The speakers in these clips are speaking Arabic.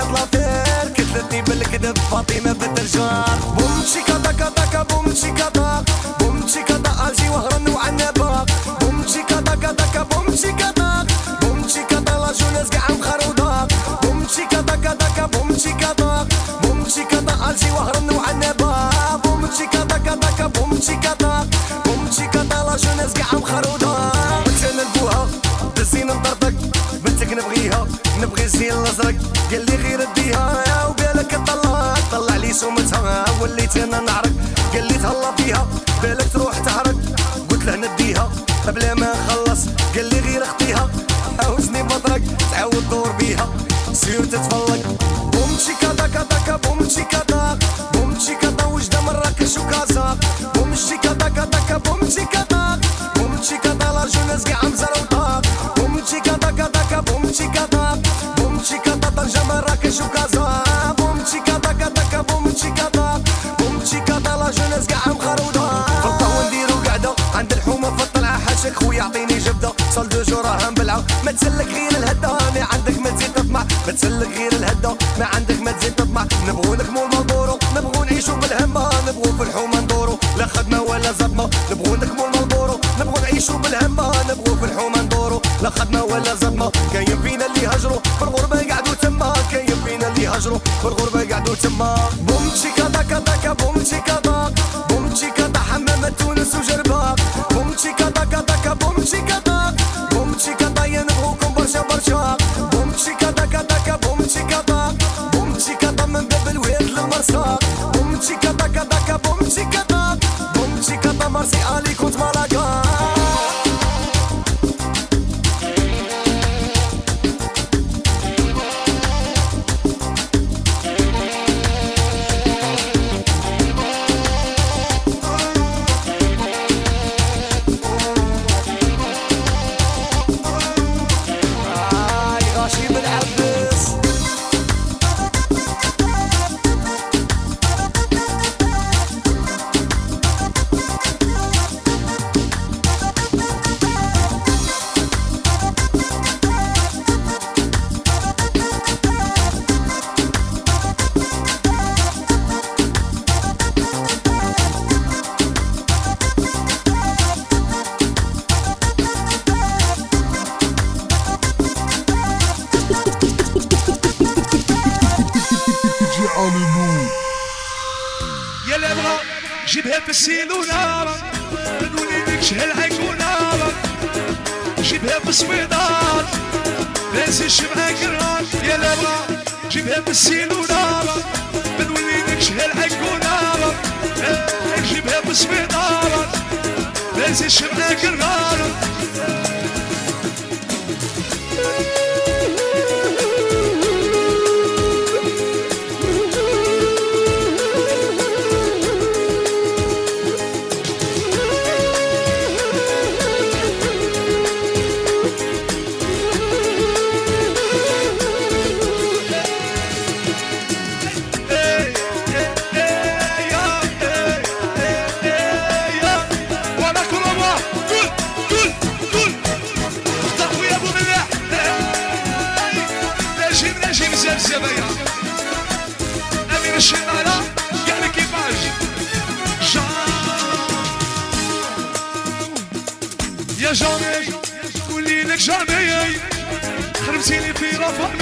عليها طلافير كتلتني بالكذب فاطمه بنت الجار بوم شيكا دكا دكا بوم شيكا دكا جيبها في السيلولار نولي لك شهل عيكونار جيبها في السويدار ناسيش معاك النار يا اللي بغى جيبها في السيلولار نولي لك شهل عيكونار جيبها في السويدار ناسيش معاك 什么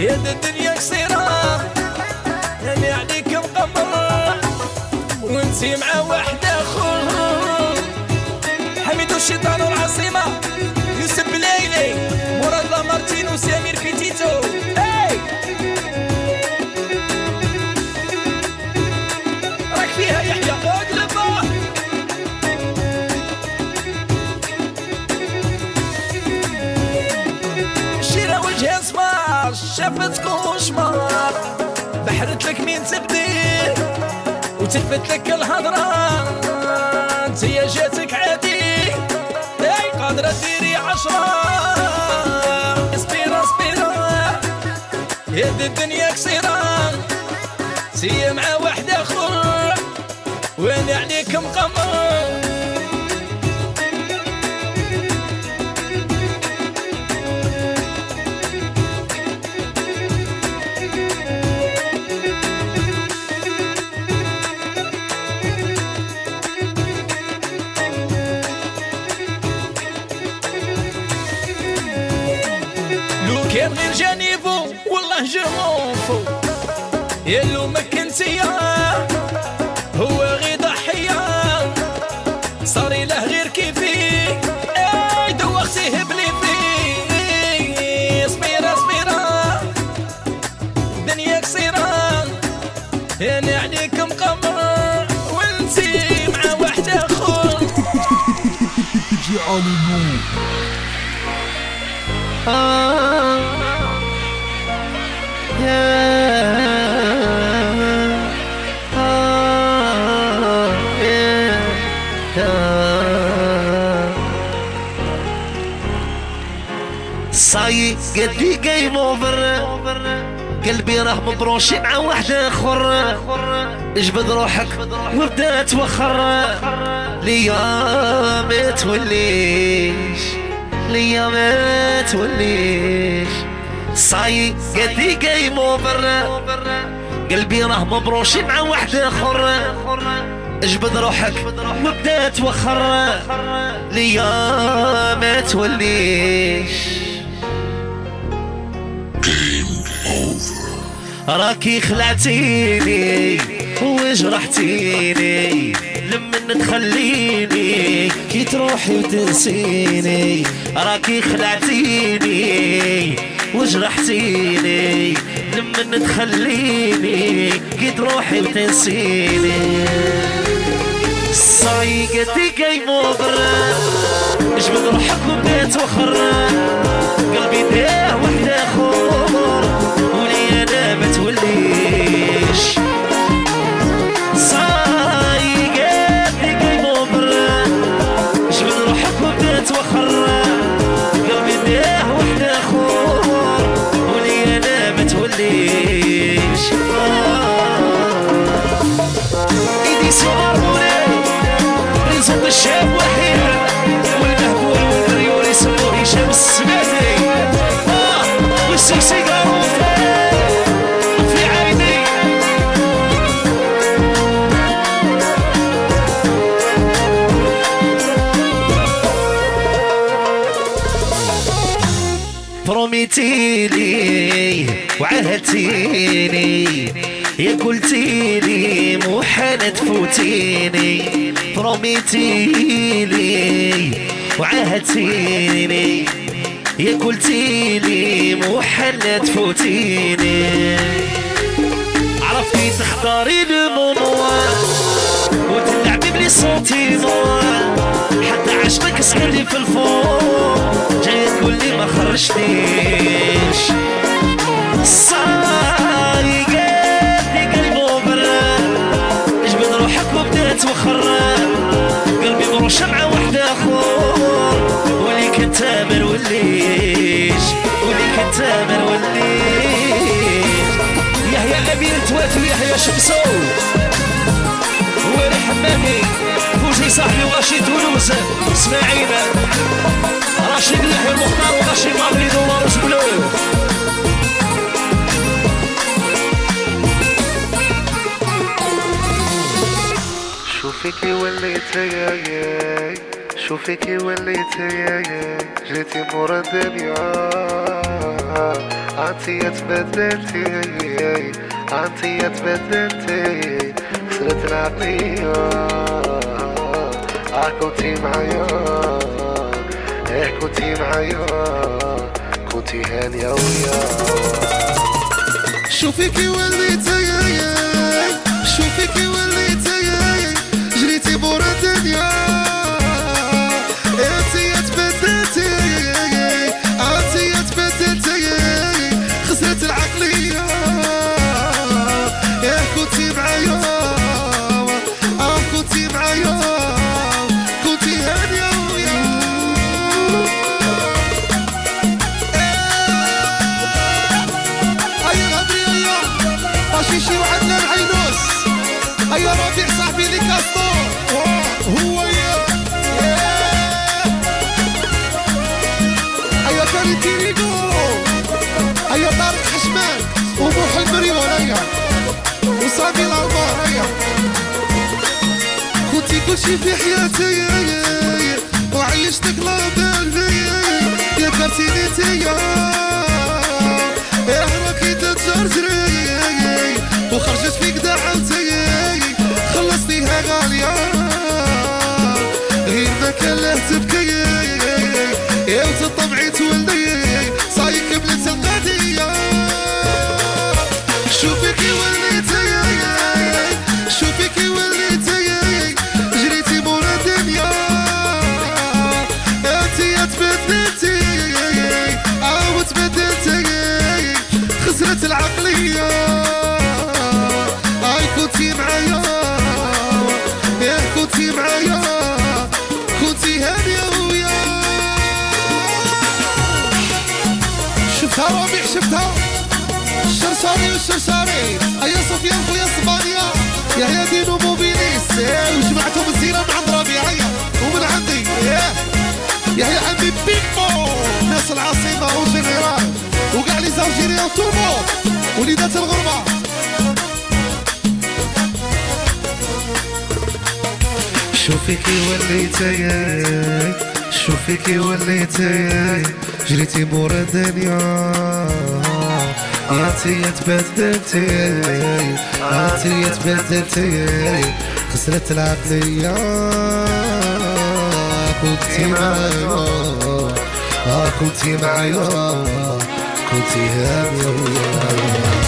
يا الدنيا قصيرة. يعني عليك مقمر وانتي مع واحد وتلفت لك الهضرة انت يا جاتك عادي. اي قادرة ديري عشرة. سبيرة سبيرة. يد الدنيا قصيرة ما كنتي هو غير ضحية. صار له غير كيفي. اي دوختيه بلي في صبيرة صبيرة الدنيا قصيرة. أنا عليك مقمر وانتي مع واحد آخر. صاي قد لي game over قلبي راه مبروشي مع واحد آخر. اجبد روحك وابدا توخر ليا ما توليش ليا ما توليش. صاي قد لي game over قلبي راه مبروشي مع واحد آخر. اجبد روحك وابدا توخر ليا ما توليش. راكي خلعتيني وجرحتيني. لمن تخليني كي تروحي وتنسيني. راكي خلعتيني وجرحتيني. لمن تخليني كي تروحي وتنسيني. صايقتي جاي مبرا اجبد روحك وبديت وخر قلبي داه وحد بروميتيلي وعهدتيني. يا قلتيلي مو حالة تفوتيني بروميتيلي وعهدتيني. يا قلتيلي مو حالة تفوتيني عرفتي تختاري الموضوع صوتي نور حتى عشقك سكرني في الفوق. جاي تقول لي ما خرجتيش. صاري قلبي قلبه برا جبد روحك وبدات وخرب قلبي مروشة شمعة وحدة اخور ولي انت ما نوليش ولي انت ما نوليش يحيى امير تواتر يحيى شمسو. وين حمامي؟ صاحبي وغاشي تونس إسماعيل رشيد يحيى المختار وغاشي مالي دوار بلو شوفيكي وليت يا يا شوفيكي وليت يا يا جيتي مورا الدنيا. عانتي تبدلتي عانتي تبدلتي خسرت العقلية. آه كنتي معايا آه كنتي معايا كنتي هانية ويا. شوفي كي وليتي في حياتي. علينا الترموط وليدات الغربة. شوفي كي وليتي شوفي كي وليتي جريتي مورا الدنيا. عاتية تبدلتي عاتية تبدلتي خسرت العقلية. كنتي معايا كنتي معايا. could see her glory.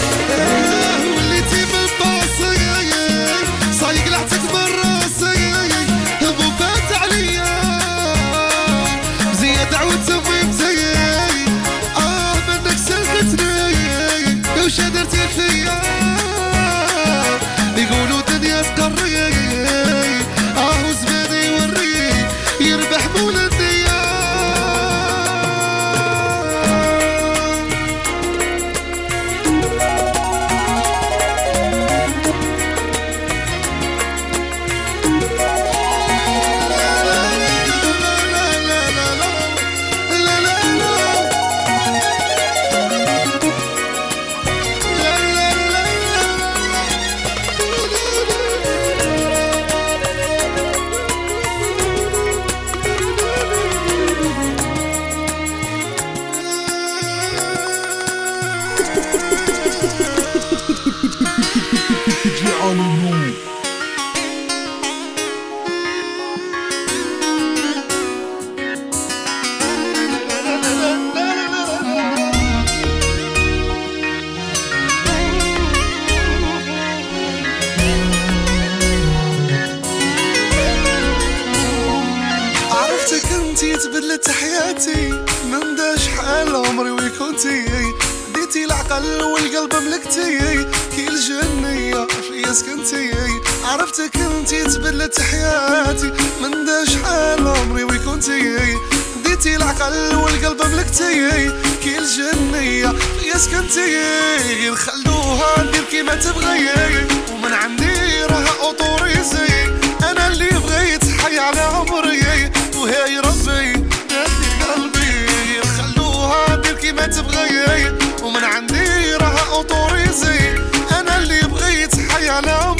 بدات حياتي من دا شحال عمري وكنتي ديتي العقل والقلب ملكتي. كي الجنية فيا سكنتي غير خلوها ندير كيما تبغي. ومن عندي راه autorisée. أنا اللي بغيت حي على عمري. وهاي ربي داتي قلبي. غير خلوها ندير كيما تبغي. ومن عندي راه autorisée. أنا اللي بغيت حي على عمري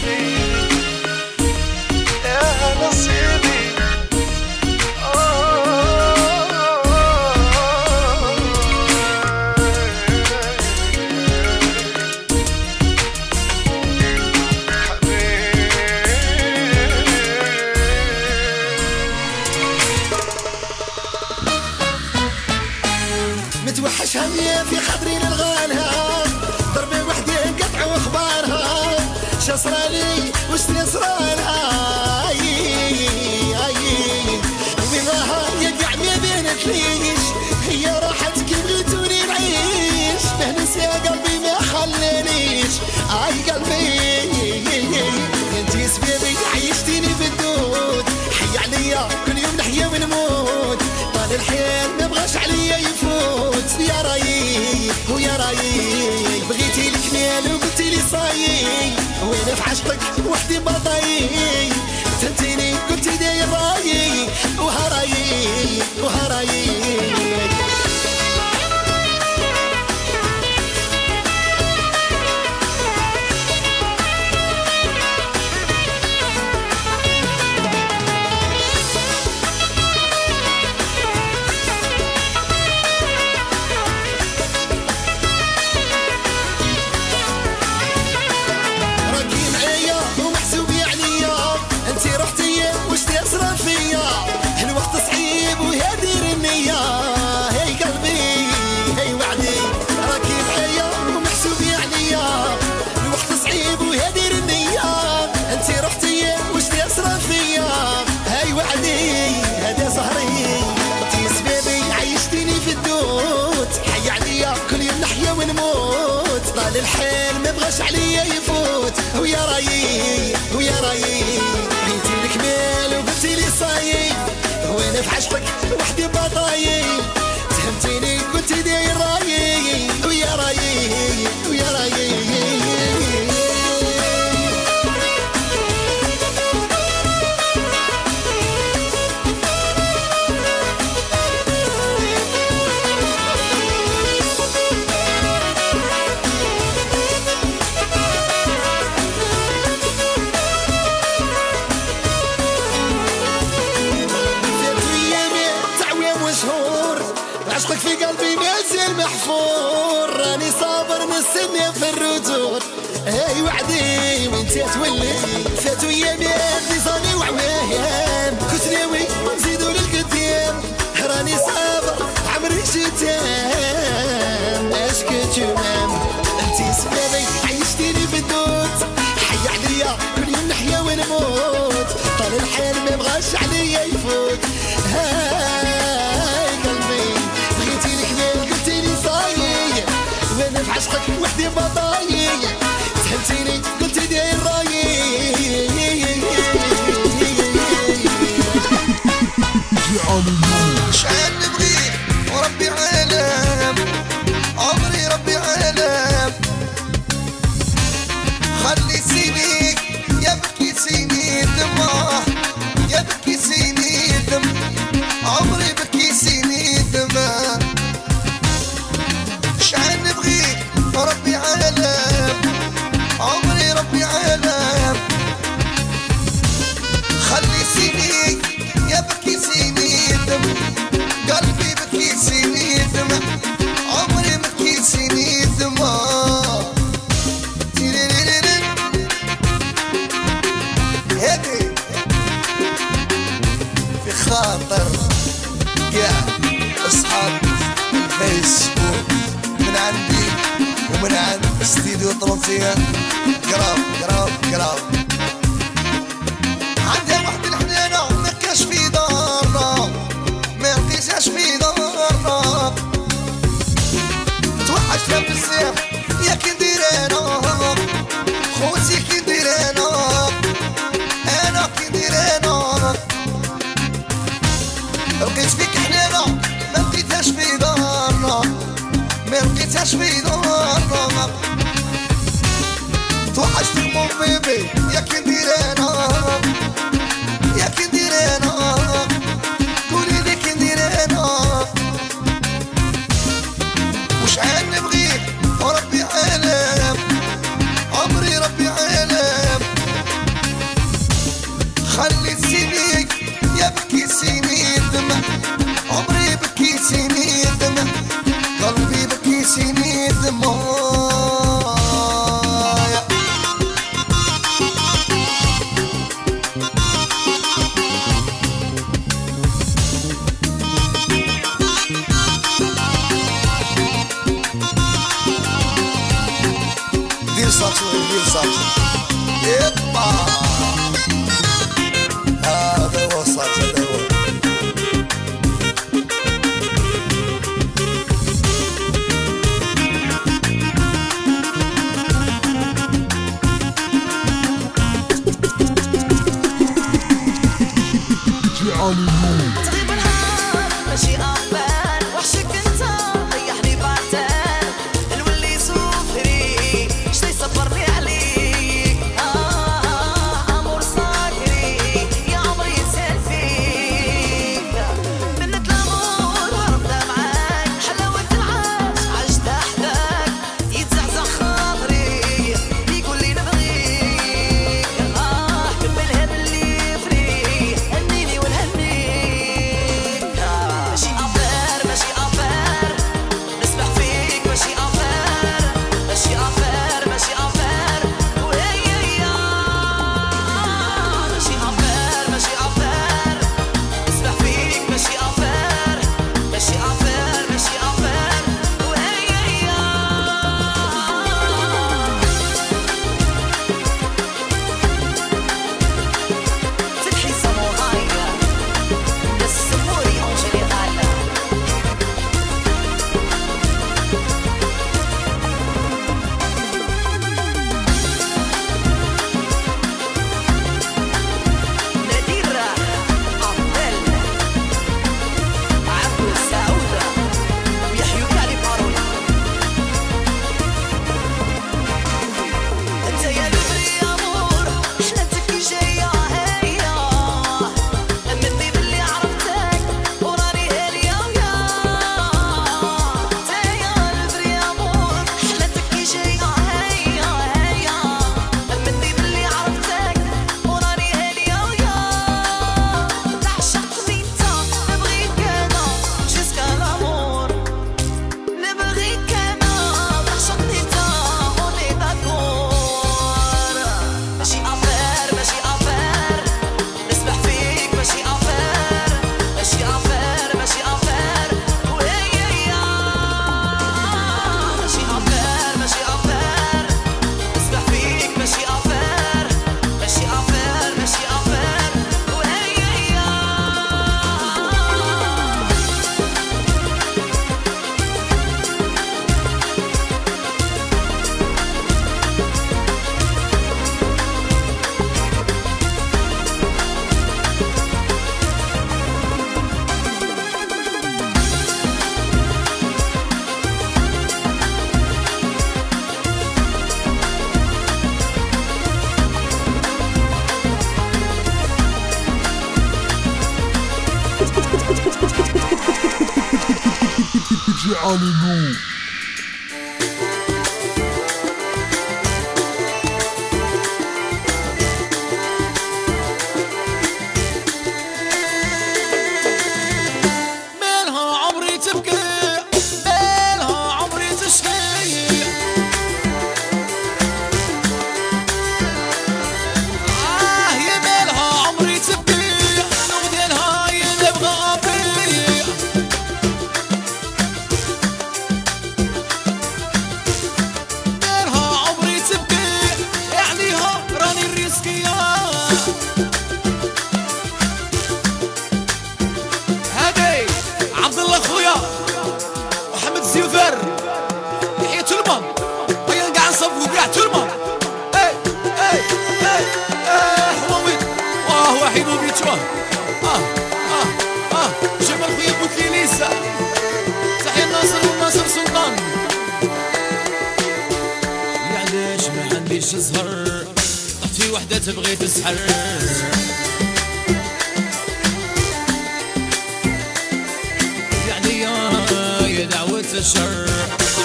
You. الدنيا في الرجول هاي وعدي وانت تولي. فاتوا يا اللي صاني وعمايا the baba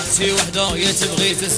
صار راني في غيبة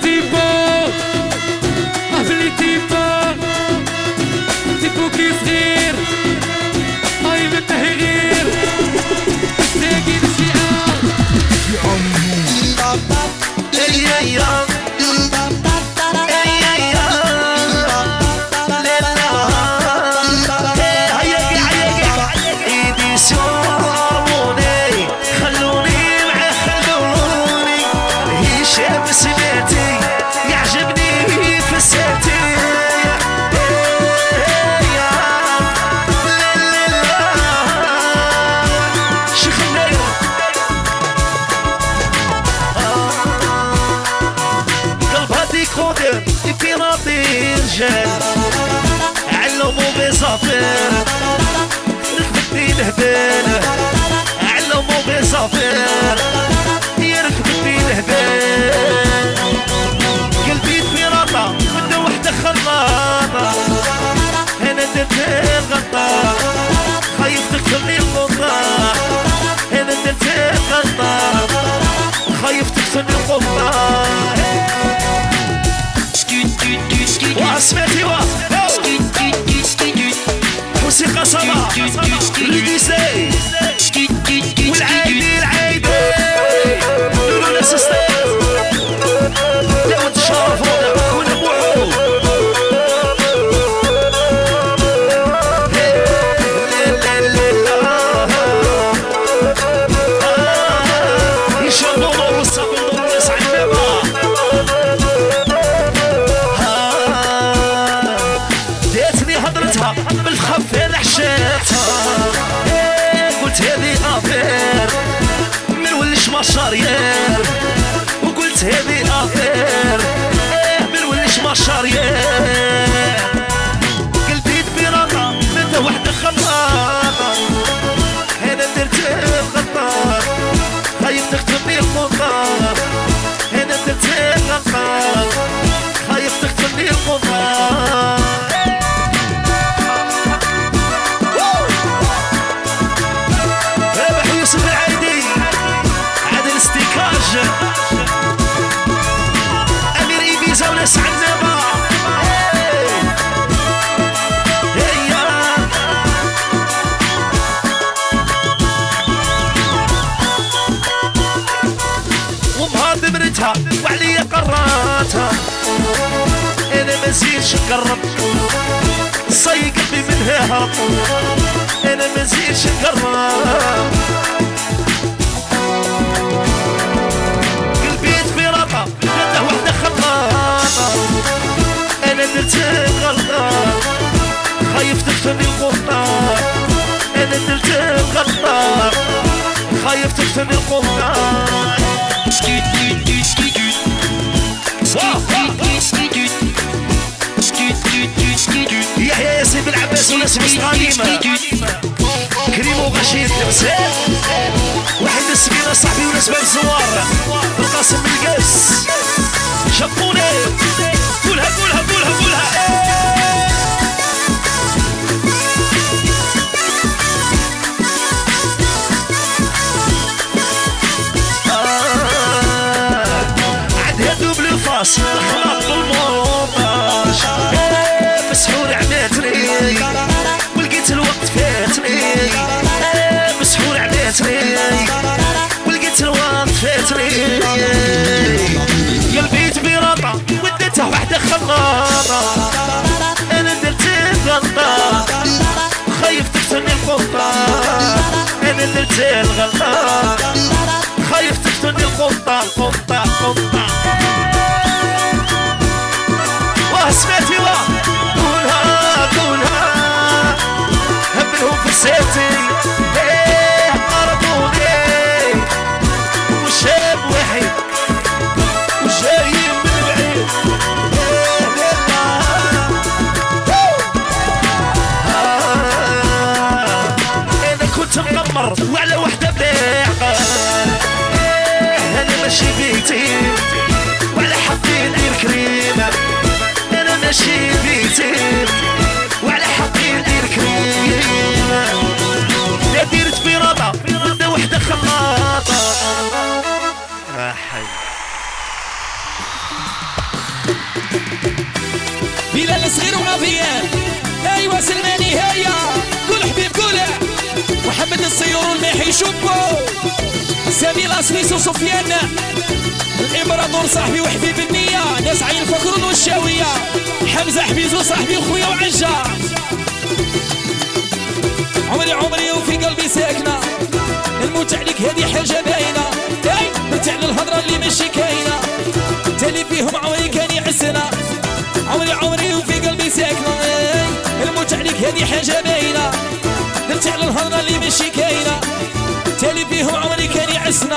Pretty boy. compadre. Wa smetiwa. Musika saba. Rigise. نقرب صي قلبي من هرب. أنا ما زيدش نقرب قلبي تفرقة جاته وحدة خلاقة أنا درت غلطة خايف تفتني القطة أنا درت غلطة خايف تفتني القطة يحيى ياسين بن عباس وناس غنيمة. كريم وغشيم تمثال. واحد السميرة صاحبي وناس بن زوار. القاسم بن القاس شطوني قولها قولها قولها قولها. الخلاط بالمونتاج إيه، مسحور عماتني ولقيت الوقت فاتني إيه، مسحور عماتني ولقيت الوقت فاتني قلبي تبيرطة وديته وحدة خلاطة أنا درت غلطة خايف تفتني القطة أنا درت الغلطة خايف تفتني القطة القطة القطة واه سمعتي واه إيه قربوني وشاب وحيد وجاي من بعيد إيه لله. آه، كنت مقمر وعلى وحدة بايعه أنا ماشي بيتي. وعلى حقي ندير كريمة. أنا ماشي بيتي. والماحي شوفو سامي الاسميس وسفيان الإمبراطور صاحبي وحبيب النية ناس عين فكرون والشاوية. حمزة حبيز وصاحبي وخويا وعجار عمري عمري وفي قلبي ساكنة. الموت عليك هذه حاجة باينة. اي مرتاح للهضرة اللي ماشي كاينة. تالي فيهم عمري كان يعسنا. عمري عمري وفي قلبي ساكنة. الموت عليك هذه حاجة باينة. نرجع للهضرة اللي ماشي كاينة. فيهم عمري كان يعسنا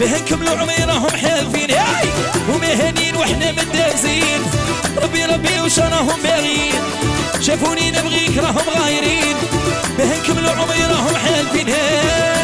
بهكم لو حالفين هاي! ومهنين وحنا مدازين ربي ربي وش راهم باغيين. شافوني نبغيك راهم غايرين. بهكم لو حالفين هاي!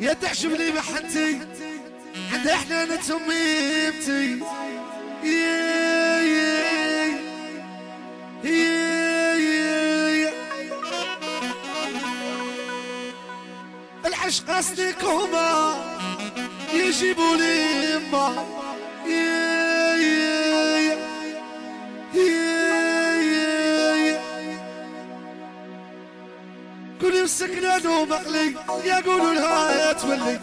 يا تعجبني محنتي عند إحنا تميمتي يا يا يا عش قصدك هما يجيبوا لي ما كل مسكنا دوم عقلي يقولوا لها يا. تولي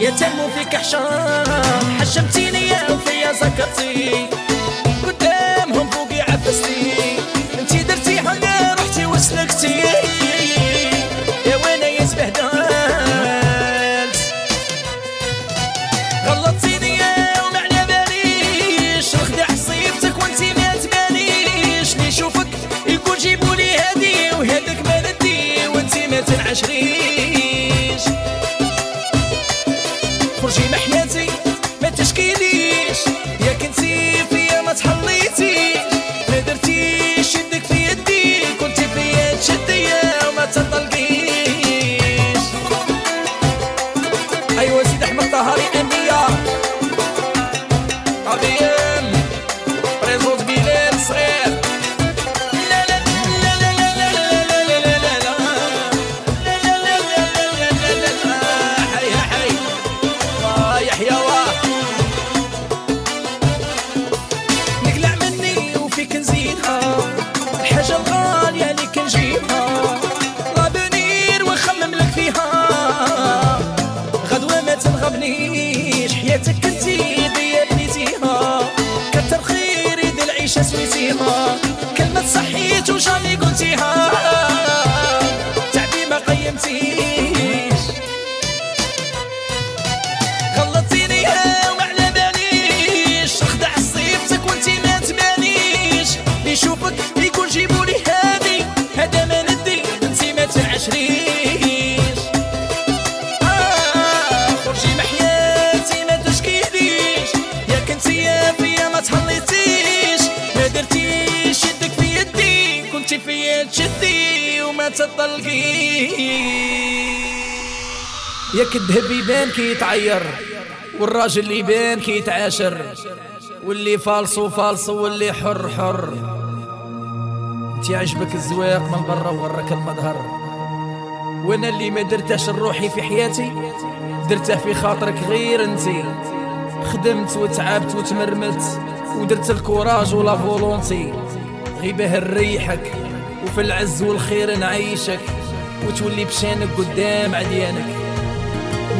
يا فيك حشام حشمتيني يا وفيا ذكرتي الراجل اللي بان كيتعاشر واللي فالصو فالصو واللي حر حر. انت عجبك الزواق من برا وراك المظهر. وأنا اللي ما درتهش لروحي في حياتي درته في خاطرك غير انتي خدمت وتعبت وتمرمت ودرت الكوراج ولا فولونتي. غيبه نريحك وفي العز والخير نعيشك وتولي بشانك قدام عديانك.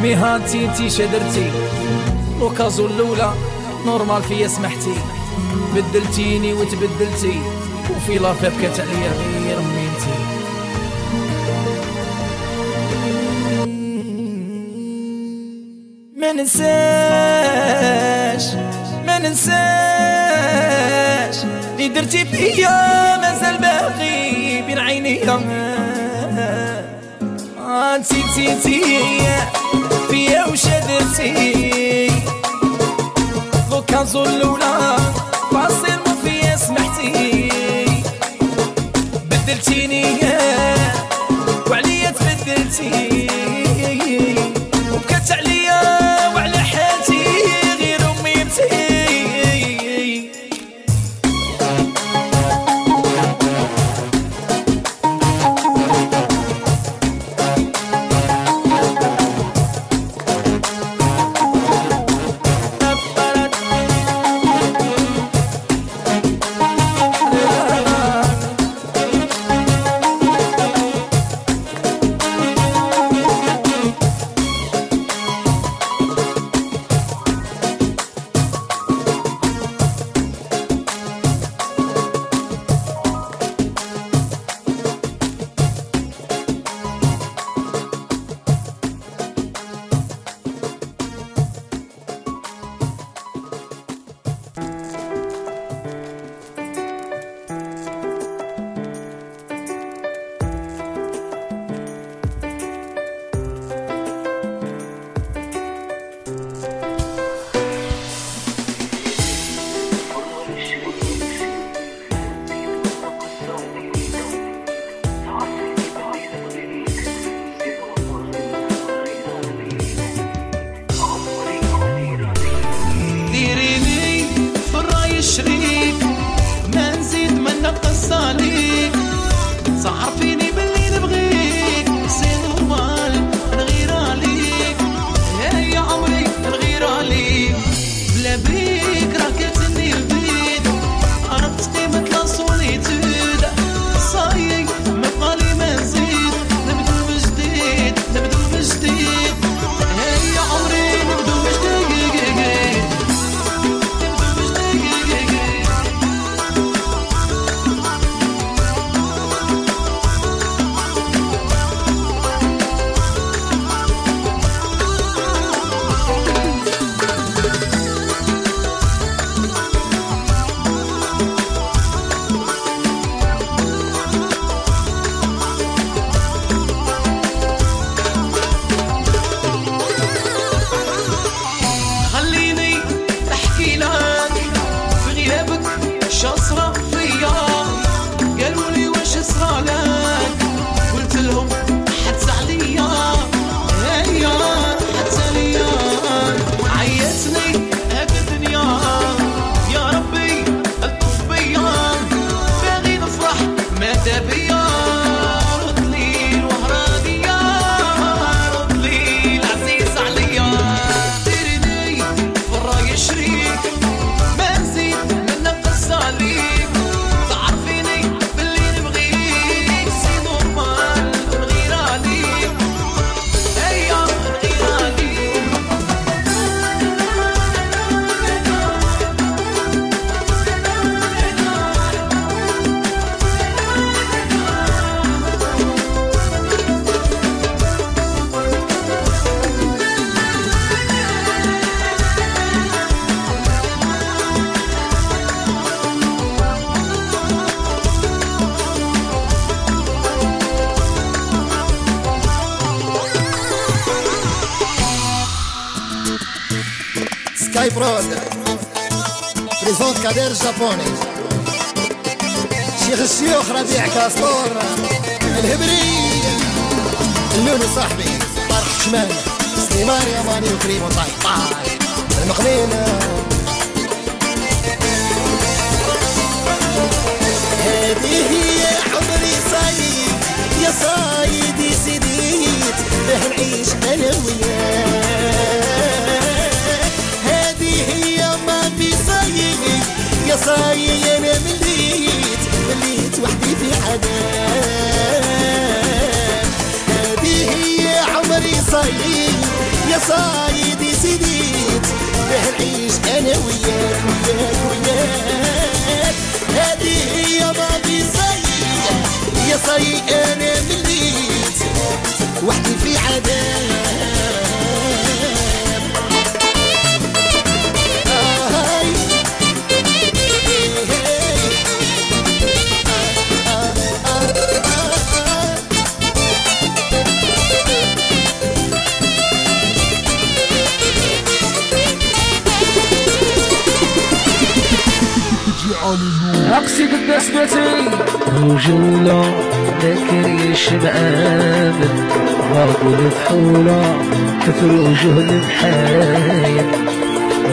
مهانتي انتي شدرتي. وكازو الاولى نورمال فيا سمحتي بدلتيني وتبدلتي وفي لافي بكات عليا غير مينتي ما ننساش ما ننساش اللي درتي فيا مازال باقي بين عينيا آه تي تي تي يا وشذرتي فوق زول الاولى فاصل ما فيا سمحتي. بدلتيني يا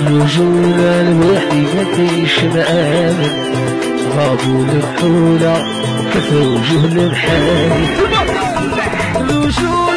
الرجولة الوحدي ما كاينش مآمن غابوا الفحولة كثر وجوه المحايل الرجولة ما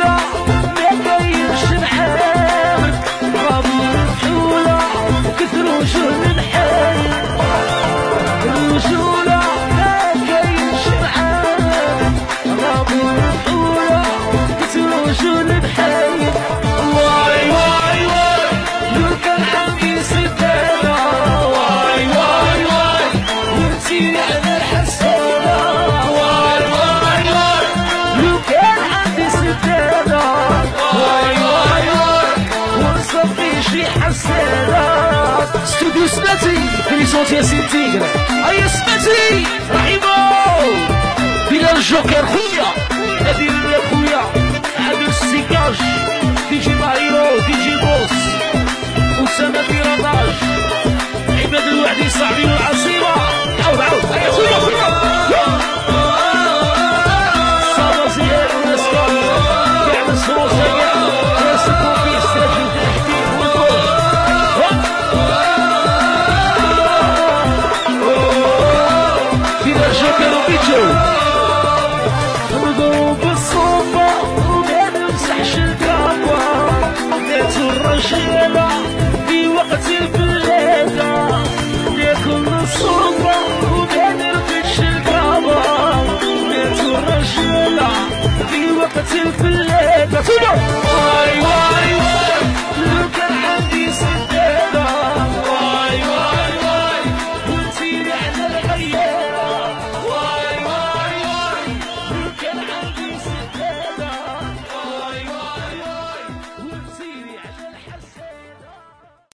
استوديو سماتي اللي صوت ياسين تيغر اي سماتي رحيمو بلا الجوكر خويا هادي يا خويا عامل السيكاج دي جي بايرو دي جي بوس اسامه بيراداج عباد الوحدي صاحبي والعصيبه عاود عاود اي خويا خويا